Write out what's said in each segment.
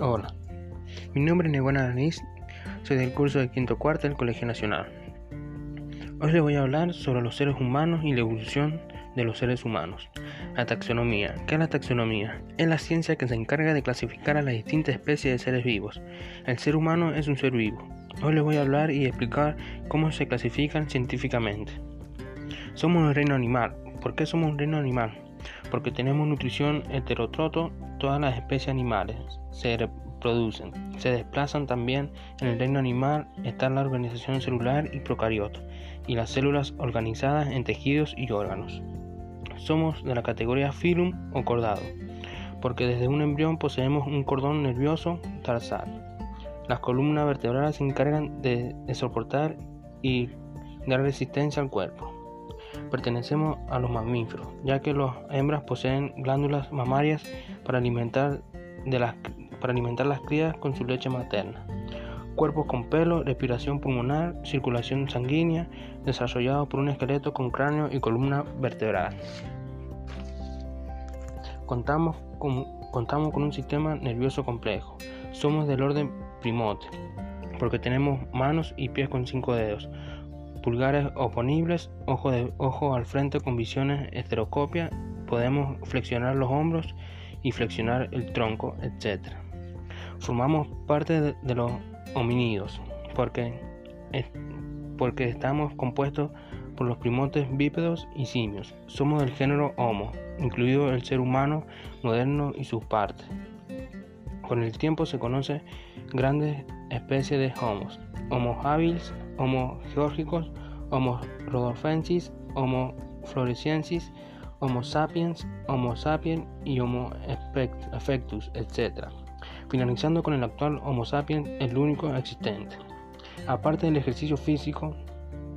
Hola, mi nombre es Neguana Aranis, soy del curso de quinto cuarto del Colegio Nacional. Hoy les voy a hablar sobre los seres humanos y la evolución de los seres humanos. La taxonomía. ¿Qué es la taxonomía? Es la ciencia que se encarga de clasificar a las distintas especies de seres vivos. El ser humano es un ser vivo. Hoy les voy a hablar y explicar cómo se clasifican científicamente. Somos un reino animal. ¿Por qué somos un reino animal? Porque tenemos nutrición heterotroto, todas las especies animales se reproducen, se desplazan también en el reino animal, está la organización celular y procariota, y las células organizadas en tejidos y órganos. Somos de la categoría filum o cordado, porque desde un embrión poseemos un cordón nervioso tarsal. Las columnas vertebrales se encargan de soportar y dar resistencia al cuerpo pertenecemos a los mamíferos, ya que las hembras poseen glándulas mamarias para alimentar, de las, para alimentar las crías con su leche materna. Cuerpos con pelo, respiración pulmonar, circulación sanguínea, desarrollado por un esqueleto con cráneo y columna vertebral. Contamos con, contamos con un sistema nervioso complejo. Somos del orden primote, porque tenemos manos y pies con cinco dedos, pulgares oponibles, ojo, ojo al frente con visiones estereoscopia, podemos flexionar los hombros y flexionar el tronco, etc. Formamos parte de, los homínidos porque, porque estamos compuestos por los primotes bípedos y simios. Somos del género Homo, incluido el ser humano moderno y sus partes. Con el tiempo se conocen grandes especies de homos, Homo habilis, Homo georgicos, Homo rodolfensis, Homo floresiensis, Homo sapiens, Homo sapiens y Homo erectus, etc. Finalizando con el actual Homo sapiens, el único existente. Aparte del ejercicio físico,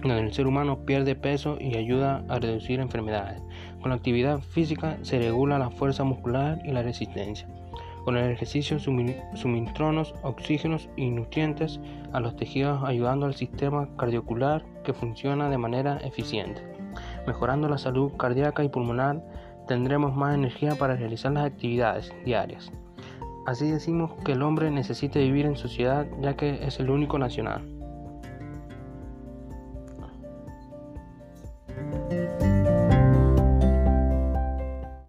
donde el ser humano pierde peso y ayuda a reducir enfermedades. Con la actividad física se regula la fuerza muscular y la resistencia. Con el ejercicio suministramos oxígenos y nutrientes a los tejidos ayudando al sistema cardiovascular que funciona de manera eficiente. Mejorando la salud cardíaca y pulmonar tendremos más energía para realizar las actividades diarias. Así decimos que el hombre necesita vivir en sociedad ya que es el único nacional.